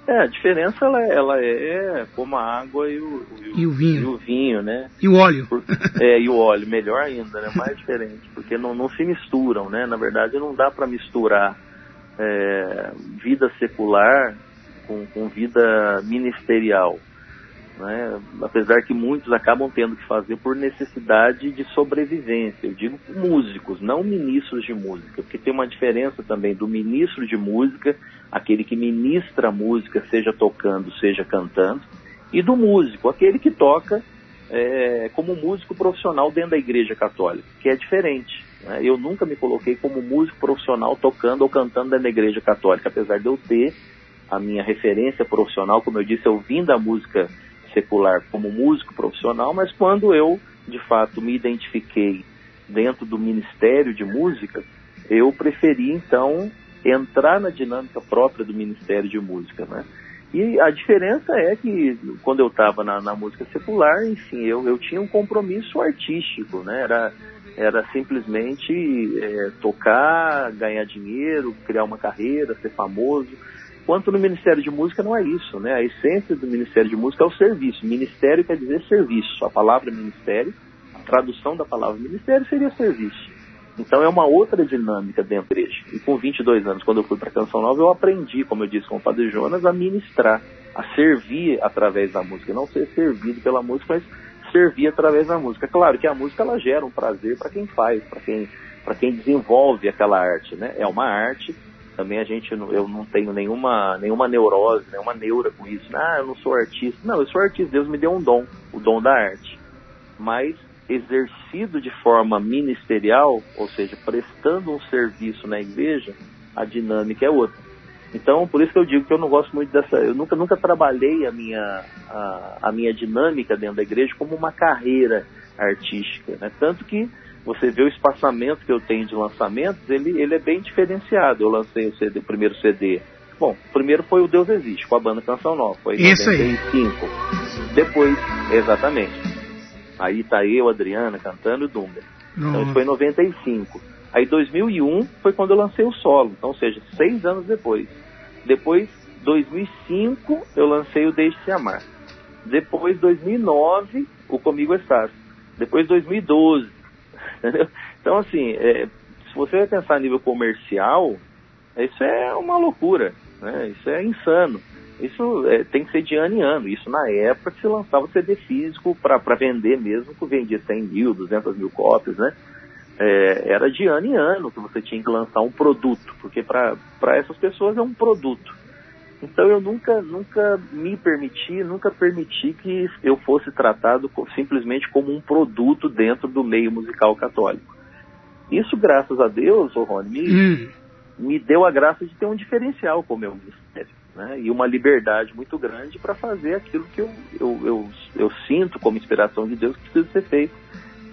S2: É, a diferença ela, é, ela é como a água e o,
S1: e o vinho.
S2: E o vinho, né?
S1: E o óleo.
S2: Por, é, e o óleo, melhor ainda, né? Mais diferente, porque não, não se misturam, né? Na verdade, não dá para misturar é, vida secular com, com vida ministerial né? apesar que muitos acabam tendo que fazer por necessidade de sobrevivência. Eu digo músicos, não ministros de música, porque tem uma diferença também do ministro de música, aquele que ministra a música, seja tocando, seja cantando, e do músico, aquele que toca é, como músico profissional dentro da Igreja Católica, que é diferente. Né? Eu nunca me coloquei como músico profissional tocando ou cantando dentro da Igreja Católica, apesar de eu ter a minha referência profissional, como eu disse, eu vim da música secular como músico profissional, mas quando eu, de fato, me identifiquei dentro do Ministério de Música, eu preferi, então, entrar na dinâmica própria do Ministério de Música, né? E a diferença é que quando eu estava na, na, música secular, enfim, eu, eu tinha um compromisso artístico, né? Era, era simplesmente é, tocar, ganhar dinheiro, criar uma carreira, ser famoso. Quanto no Ministério de Música não é isso, né? A essência do Ministério de Música é o serviço. Ministério quer dizer serviço. A palavra ministério, a tradução da palavra ministério seria serviço. Então é uma outra dinâmica dentro da igreja. E com 22 anos, quando eu fui para Canção Nova, eu aprendi, como eu disse com o Padre Jonas, a ministrar, a servir através da música. Não ser servido pela música, mas servir através da música. Claro que a música ela gera um prazer para quem faz, para quem, quem desenvolve aquela arte. Né? É uma arte. Também a gente, eu não tenho nenhuma, nenhuma neurose, nenhuma neura com isso. Ah, eu não sou artista. Não, eu sou artista. Deus me deu um dom, o dom da arte. Mas exercido de forma ministerial, ou seja, prestando um serviço na igreja, a dinâmica é outra. Então, por isso que eu digo que eu não gosto muito dessa. Eu nunca, nunca trabalhei a minha, a, a minha dinâmica dentro da igreja como uma carreira artística. Né? Tanto que você vê o espaçamento que eu tenho de lançamentos, ele, ele é bem diferenciado. Eu lancei o, CD, o primeiro CD. Bom, o primeiro foi o Deus Existe, com a banda Canção Nova. Foi em 95. Aí. Depois, exatamente. Aí tá eu, Adriana, cantando Dunga. Então isso foi em 95. Aí 2001 foi quando eu lancei o solo, então, ou seja, seis anos depois. Depois, 2005, eu lancei o Deixe-se Amar. Depois, 2009, o Comigo Estás. Depois, 2012. Entendeu? Então, assim, é, se você pensar a nível comercial, isso é uma loucura, né? Isso é insano. Isso é, tem que ser de ano em ano. Isso na época que se lançava CD físico para vender mesmo, que vendia 100 mil, 200 mil cópias, né? É, era de ano em ano que você tinha que lançar um produto, porque para essas pessoas é um produto. Então eu nunca, nunca me permiti, nunca permiti que eu fosse tratado simplesmente como um produto dentro do meio musical católico. Isso, graças a Deus, oh Rony, me, hum. me deu a graça de ter um diferencial com o meu ministério né, e uma liberdade muito grande para fazer aquilo que eu, eu, eu, eu, sinto como inspiração de Deus que precisa ser feito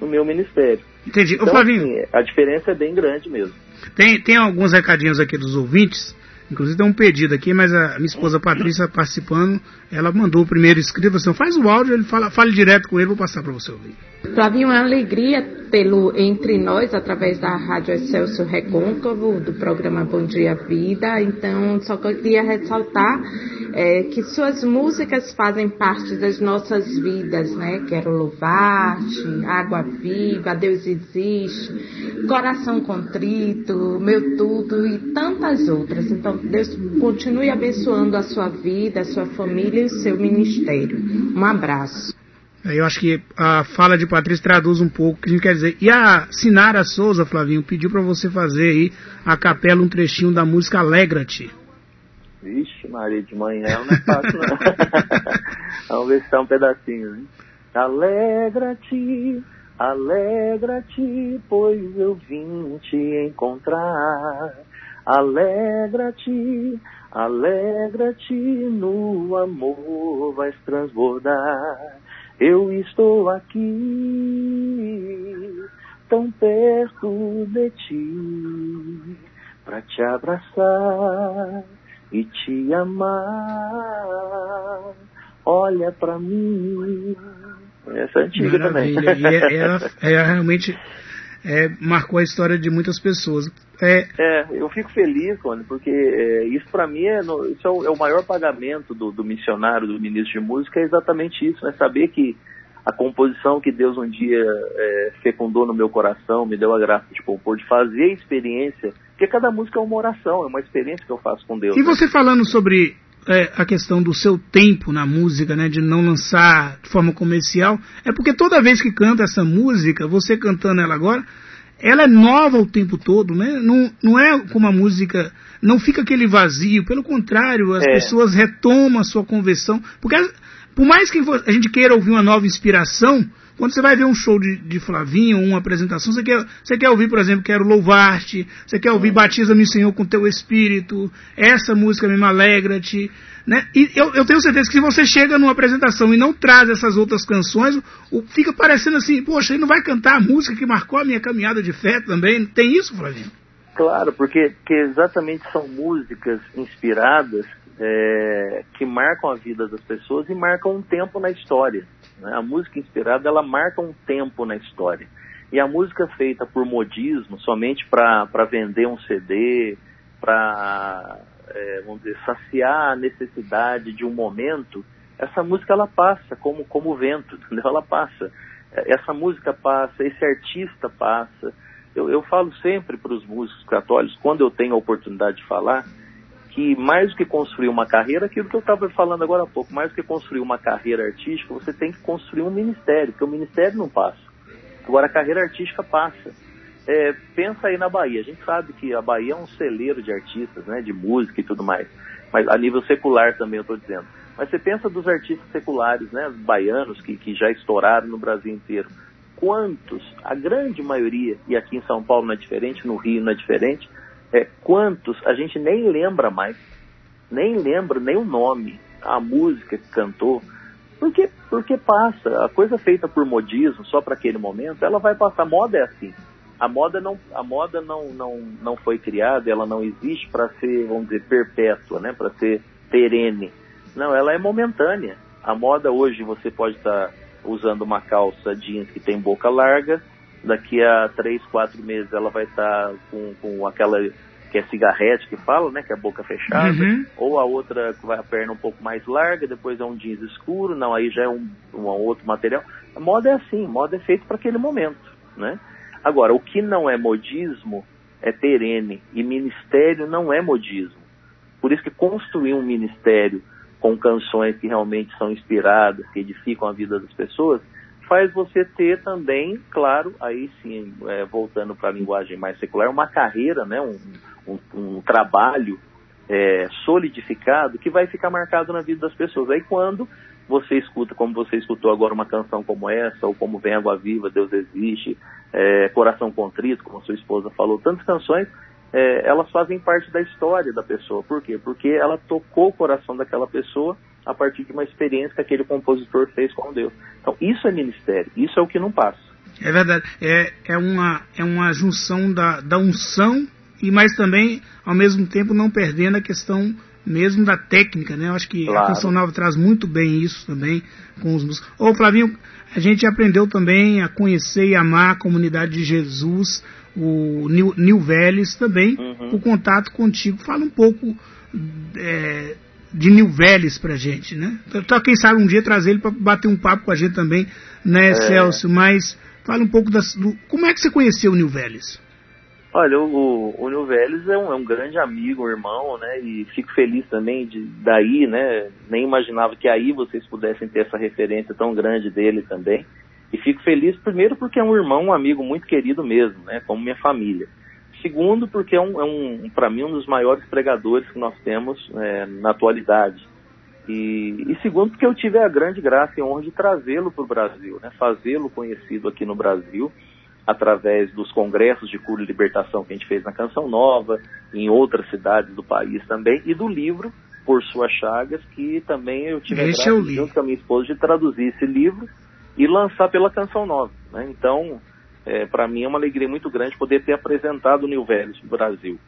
S2: no meu ministério.
S1: Entendi.
S2: Então,
S1: Ô, Flavinho,
S2: assim, a diferença é bem grande mesmo.
S1: Tem, tem alguns recadinhos aqui dos ouvintes. Inclusive tem um pedido aqui, mas a minha esposa Patrícia participando, ela mandou o primeiro escrito assim, faz o áudio, ele fala, fale direto com ele, vou passar para você ouvir.
S11: Flavinho, é uma alegria tê-lo entre nós através da Rádio Excelso Recôncavo, do programa Bom Dia Vida. Então, só queria ressaltar é, que suas músicas fazem parte das nossas vidas, né? Quero louvar-te, Água Viva, Deus Existe, Coração Contrito, Meu Tudo e tantas outras. Então, Deus continue abençoando a sua vida, a sua família e o seu ministério. Um abraço.
S1: Eu acho que a fala de Patrícia traduz um pouco o que a gente quer dizer. E a Sinara Souza, Flavinho, pediu para você fazer aí a capela um trechinho da música Alegra-te.
S2: Vixe, Maria, de manhã não é fácil, não. Vamos ver se tá um pedacinho, né? Alegra-te, alegra-te, pois eu vim te encontrar. Alegra-te, alegra-te, no amor vais transbordar. Eu estou aqui, tão perto de ti, para te abraçar e te amar. Olha para mim. Essa é antiga
S1: Maravilha. também. E é, ela, é, realmente é, marcou a história de muitas pessoas.
S2: É, é eu fico feliz, Rony, porque é, isso para mim é, no, isso é o, é o, maior pagamento do, do, missionário, do ministro de música, é exatamente isso, né? Saber que a composição que Deus um dia é, fecundou no meu coração, me deu a graça de compor, de fazer a experiência, porque cada música é uma oração, é uma experiência que eu faço com Deus.
S1: E né? você falando sobre é, a questão do seu tempo na música, né, de não lançar de forma comercial, é porque toda vez que canta essa música, você cantando ela agora, ela é nova o tempo todo, né? Não, não é como a música, não fica aquele vazio, pelo contrário, as é. pessoas retomam a sua conversão, porque por mais que a gente queira ouvir uma nova inspiração, quando você vai ver um show de, de Flavinho, uma apresentação, você quer, você quer ouvir, por exemplo, Quero Louvar-te, você quer ouvir Batiza-me, Senhor, com teu Espírito, essa música mesmo, Alegra-te, né? E eu, eu, tenho certeza que se você chega numa apresentação e não traz essas outras canções, o, fica parecendo assim, poxa, ele não vai cantar a música que marcou a minha caminhada de fé também? Tem isso, Flavinho?
S2: Claro, porque que exatamente são músicas inspiradas é, que marcam a vida das pessoas e marcam um tempo na história. Né? A música inspirada, ela marca um tempo na história. E a música feita por modismo, somente para vender um CD, para é, vamos dizer, saciar a necessidade de um momento, essa música ela passa como, como vento, entendeu? Ela passa. Essa música passa, esse artista passa. Eu, eu falo sempre para os músicos católicos, quando eu tenho a oportunidade de falar, que mais do que construir uma carreira, aquilo que eu estava falando agora há pouco, mais do que construir uma carreira artística, você tem que construir um ministério, porque o ministério não passa. Agora a carreira artística passa. É, pensa aí na Bahia. A gente sabe que a Bahia é um celeiro de artistas, né, de música e tudo mais. Mas a nível secular também eu estou dizendo. Mas você pensa dos artistas seculares, né, baianos que, que já estouraram no Brasil inteiro. Quantos, a grande maioria, e aqui em São Paulo não é diferente, no Rio não é diferente, é, quantos a gente nem lembra mais, nem lembra nem o nome, a música que cantou, porque, porque passa. A coisa feita por modismo, só para aquele momento, ela vai passar. A moda é assim a moda não a moda não não, não foi criada ela não existe para ser vamos dizer perpétua né para ser perene não ela é momentânea a moda hoje você pode estar tá usando uma calça jeans que tem boca larga daqui a três quatro meses ela vai estar tá com, com aquela que é cigarrete que fala né que é a boca fechada uhum. ou a outra que vai a perna um pouco mais larga depois é um jeans escuro não aí já é um, um outro material a moda é assim moda é feita para aquele momento né Agora, o que não é modismo é perene e ministério não é modismo. Por isso que construir um ministério com canções que realmente são inspiradas, que edificam a vida das pessoas, faz você ter também, claro, aí sim, é, voltando para a linguagem mais secular, uma carreira, né, um, um, um trabalho é, solidificado que vai ficar marcado na vida das pessoas. Aí quando você escuta, como você escutou agora, uma canção como essa, ou como Vem Água Viva, Deus Existe, é, Coração Contrito, como a sua esposa falou, tantas canções, é, elas fazem parte da história da pessoa. Por quê? Porque ela tocou o coração daquela pessoa a partir de uma experiência que aquele compositor fez com Deus. Então, isso é ministério, isso é o que não passa.
S1: É verdade. É, é, uma, é uma junção da, da unção e mais também, ao mesmo tempo, não perdendo a questão mesmo da técnica, né? Eu acho que claro. a Canção Nova traz muito bem isso também com os músicos. Ô Flavinho, a gente aprendeu também a conhecer e amar a comunidade de Jesus, o Nil, Nil Vélez também, uhum. o contato contigo. Fala um pouco é, de Nil Vélez pra gente, né? Então, quem sabe um dia trazer ele para bater um papo com a gente também, né, é. Celso? Mas fala um pouco das, do, como é que você conheceu o Nil Vélez?
S2: Olha, o, o Nil Vélez é um, é um, grande amigo, um irmão, né? E fico feliz também de daí, né? Nem imaginava que aí vocês pudessem ter essa referência tão grande dele também. E fico feliz primeiro porque é um irmão, um amigo muito querido mesmo, né? Como minha família. Segundo, porque é um, é um para mim um dos maiores pregadores que nós temos é, na atualidade. E, e, segundo, porque eu tive a grande graça e honra de trazê-lo para o Brasil, né? Fazê-lo conhecido aqui no Brasil através dos congressos de cura e libertação que a gente fez na Canção Nova, em outras cidades do país também, e do livro Por Suas Chagas, que também eu tive a graça, junto com a minha esposa, de traduzir esse livro e lançar pela Canção Nova. Né? Então, é, para mim é uma alegria muito grande poder ter apresentado o New Velhos no Brasil.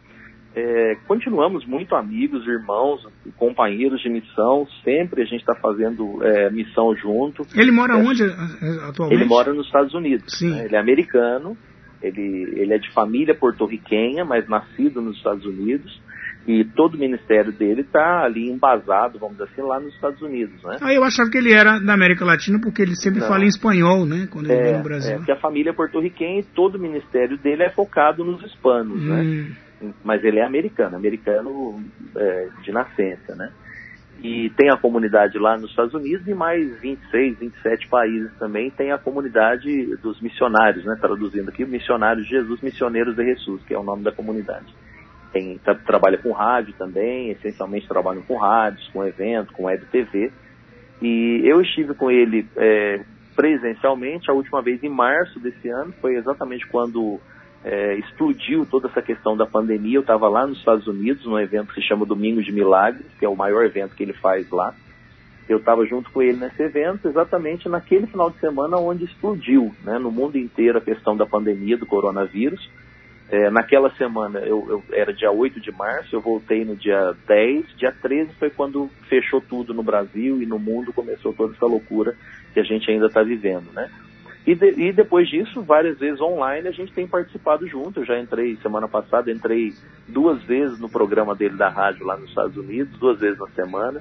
S2: É, continuamos muito amigos, irmãos, companheiros de missão. Sempre a gente está fazendo é, missão junto.
S1: Ele mora é, onde é, atualmente?
S2: Ele mora nos Estados Unidos. Né? Ele é americano. Ele, ele é de família porto-riquenha, mas nascido nos Estados Unidos. E todo o ministério dele está ali embasado, vamos dizer assim, lá nos Estados Unidos, né?
S1: Ah, eu achava que ele era da América Latina porque ele sempre Não. fala em espanhol, né? Quando ele vem no Brasil. É,
S2: porque a família é porto-riquenha e todo o ministério dele é focado nos hispanos, né? hum. né? mas ele é americano, americano é, de nascença, né? E tem a comunidade lá nos Estados Unidos e mais 26, 27 países também tem a comunidade dos missionários, né? Traduzindo aqui, missionários de Jesus, missioneiros de Jesus, que é o nome da comunidade. Tem, tra trabalha com rádio também, essencialmente trabalham com rádios, com eventos, com web TV. E eu estive com ele é, presencialmente, a última vez em março desse ano, foi exatamente quando é, explodiu toda essa questão da pandemia. Eu estava lá nos Estados Unidos, num evento que se chama Domingo de Milagres, que é o maior evento que ele faz lá. Eu estava junto com ele nesse evento, exatamente naquele final de semana onde explodiu né, no mundo inteiro a questão da pandemia do coronavírus. É, naquela semana, eu, eu, era dia 8 de março, eu voltei no dia 10, dia 13 foi quando fechou tudo no Brasil e no mundo começou toda essa loucura que a gente ainda está vivendo, né? E, de, e, depois disso, várias vezes online, a gente tem participado junto. Eu já entrei semana passada, entrei duas vezes no programa dele da rádio lá nos Estados Unidos, duas vezes na semana.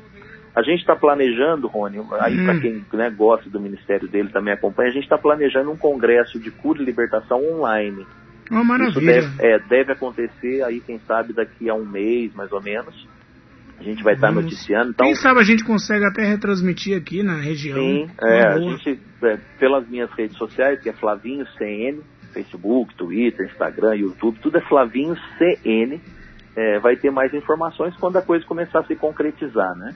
S2: A gente está planejando, Rony, aí hum. para quem né, gosta do ministério dele também acompanha, a gente está planejando um congresso de cura e libertação online.
S1: Uma maravilha.
S2: Isso deve, é, deve acontecer aí, quem sabe, daqui a um mês, mais ou menos. A gente vai estar tá noticiando. Então...
S1: Quem sabe a gente consegue até retransmitir aqui na região.
S2: Sim, é, a gente, é, pelas minhas redes sociais, que é Flavinho CN, Facebook, Twitter, Instagram, YouTube, tudo é Flavinho CN. É, vai ter mais informações quando a coisa começar a se concretizar, né?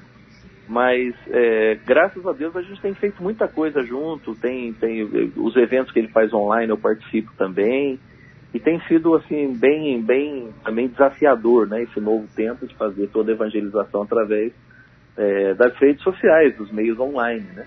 S2: Mas é, graças a Deus a gente tem feito muita coisa junto, tem, tem os eventos que ele faz online eu participo também e tem sido assim bem bem também desafiador né esse novo tempo de fazer toda a evangelização através é, das redes sociais dos meios online né.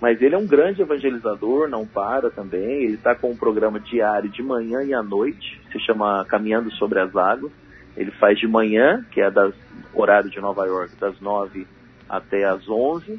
S2: Mas ele é um grande evangelizador não para também. Ele está com um programa diário de manhã e à noite se chama caminhando sobre as águas. Ele faz de manhã que é das horário de Nova York das nove até as onze.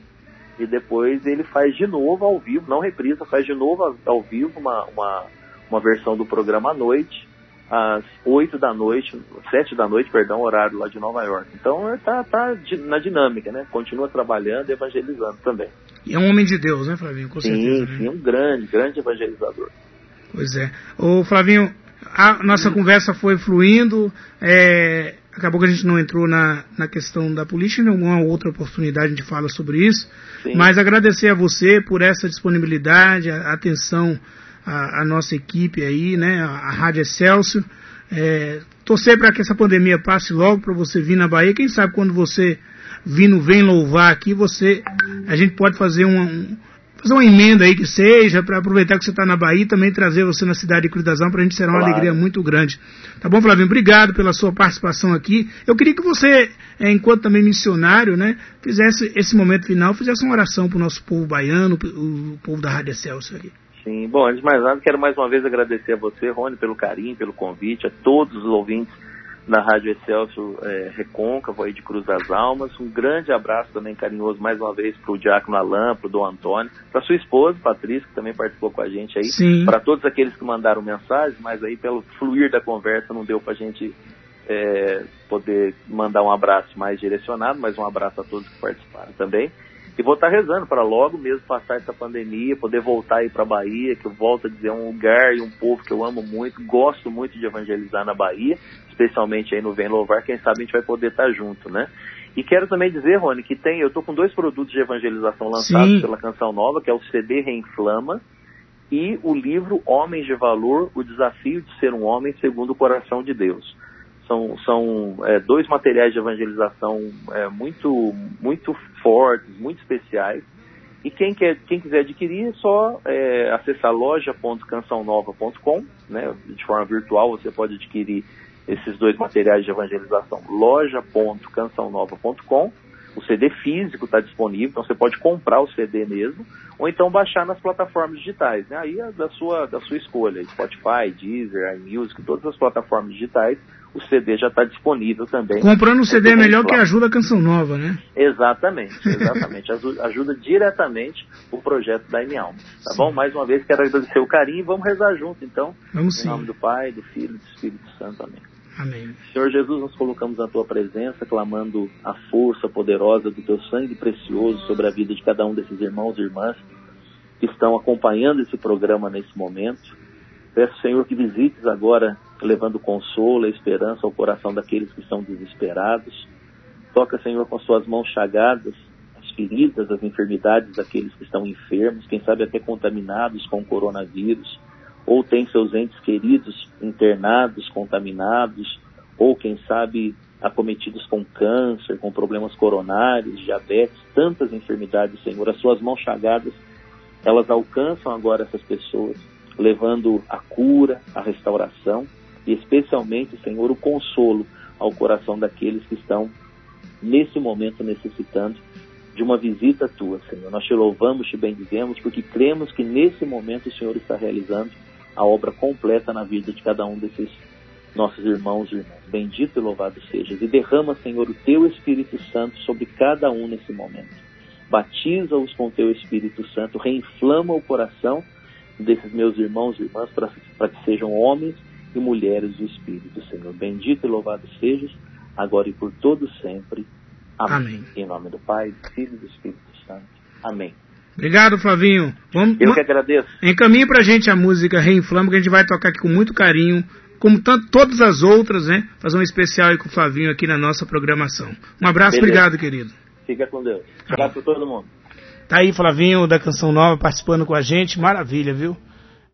S2: E depois ele faz de novo ao vivo não reprisa faz de novo ao vivo uma, uma uma versão do programa à noite, às 8 da noite, 7 da noite, perdão, horário lá de Nova York. Então está tá na dinâmica, né? Continua trabalhando e evangelizando também.
S1: E é um homem de Deus, né, Flavinho? Com
S2: sim,
S1: certeza.
S2: Sim, né? um grande, grande evangelizador.
S1: Pois é. Ô, Flavinho, a nossa conversa foi fluindo. É, acabou que a gente não entrou na, na questão da política, em alguma outra oportunidade a gente fala sobre isso. Sim. Mas agradecer a você por essa disponibilidade, a atenção a, a nossa equipe aí, né, a, a Rádio Excelsior. É, torcer para que essa pandemia passe logo para você vir na Bahia. Quem sabe quando você vindo vem louvar aqui, você a gente pode fazer uma, um, fazer uma emenda aí que seja, para aproveitar que você está na Bahia e também trazer você na cidade de Cruz das Almas, para a gente será uma claro. alegria muito grande. Tá bom, Flavinho? Obrigado pela sua participação aqui. Eu queria que você, é, enquanto também missionário, né, fizesse esse momento final, fizesse uma oração para o nosso povo baiano, o povo da Rádio Celso aqui.
S2: Sim, bom, antes de mais nada, quero mais uma vez agradecer a você, Rony, pelo carinho, pelo convite, a todos os ouvintes da Rádio Excelso é, Recôncavo aí de Cruz das Almas. Um grande abraço também carinhoso mais uma vez para o Diácono Alain, para o Dom Antônio, para sua esposa, Patrícia, que também participou com a gente aí. Para todos aqueles que mandaram mensagem, mas aí pelo fluir da conversa não deu para a gente é, poder mandar um abraço mais direcionado, mas um abraço a todos que participaram também. E vou estar rezando para logo mesmo passar essa pandemia, poder voltar aí para a Bahia, que eu volto a dizer, é um lugar e um povo que eu amo muito, gosto muito de evangelizar na Bahia, especialmente aí no Vem Louvar, quem sabe a gente vai poder estar junto, né? E quero também dizer, Rony, que tem, eu estou com dois produtos de evangelização lançados Sim. pela Canção Nova, que é o CD Reinflama e o livro Homens de Valor, o desafio de ser um homem segundo o coração de Deus. São, são é, dois materiais de evangelização é, muito, muito fortes, muito especiais. E quem, quer, quem quiser adquirir é só é, acessar loja.cançãonova.com, né? de forma virtual você pode adquirir esses dois materiais de evangelização, loja.cançãonova.com. O CD físico está disponível, então você pode comprar o CD mesmo, ou então baixar nas plataformas digitais. Né? Aí é da sua, da sua escolha, Spotify, Deezer, iMusic, todas as plataformas digitais o CD já está disponível também.
S1: Comprando o CD é melhor que ajuda a Canção Nova, né?
S2: Exatamente, exatamente. ajuda diretamente o projeto da M Alma. Tá sim. bom? Mais uma vez quero agradecer o carinho e vamos rezar junto, então.
S1: Vamos
S2: sim. Em nome do Pai, do Filho e do Espírito Santo. Amém.
S1: Amém.
S2: Senhor Jesus, nós colocamos na tua presença, clamando a força poderosa do teu sangue precioso sobre a vida de cada um desses irmãos e irmãs que estão acompanhando esse programa nesse momento. Peço, Senhor, que visites agora levando consolo e esperança ao coração daqueles que estão desesperados. Toca, Senhor, com suas mãos chagadas, as feridas, as enfermidades daqueles que estão enfermos, quem sabe até contaminados com o coronavírus, ou tem seus entes queridos internados, contaminados, ou quem sabe acometidos com câncer, com problemas coronários, diabetes, tantas enfermidades, Senhor. As suas mãos chagadas elas alcançam agora essas pessoas, levando a cura, a restauração e especialmente, Senhor, o consolo ao coração daqueles que estão nesse momento necessitando de uma visita tua, Senhor. Nós te louvamos, te bendizemos, porque cremos que nesse momento o Senhor está realizando a obra completa na vida de cada um desses nossos irmãos e irmãs. Bendito e louvado sejas. E derrama, Senhor, o teu Espírito Santo sobre cada um nesse momento. Batiza-os com teu Espírito Santo, reinflama o coração desses meus irmãos e irmãs para que sejam homens e mulheres do Espírito, Senhor. Bendito e louvado sejas, agora e por todo sempre. Amém. Amém. Em nome do Pai, do Filho e do Espírito Santo. Amém.
S1: Obrigado, Flavinho.
S2: Vamos, Eu que agradeço.
S1: Encaminhe pra gente a música Reinflama, que a gente vai tocar aqui com muito carinho, como tanto, todas as outras, né? Fazer um especial aí com o Flavinho aqui na nossa programação. Um abraço, Beleza. obrigado, querido.
S2: Fica com Deus. Um abraço pra todo mundo.
S1: Tá aí, Flavinho, da Canção Nova, participando com a gente. Maravilha, viu?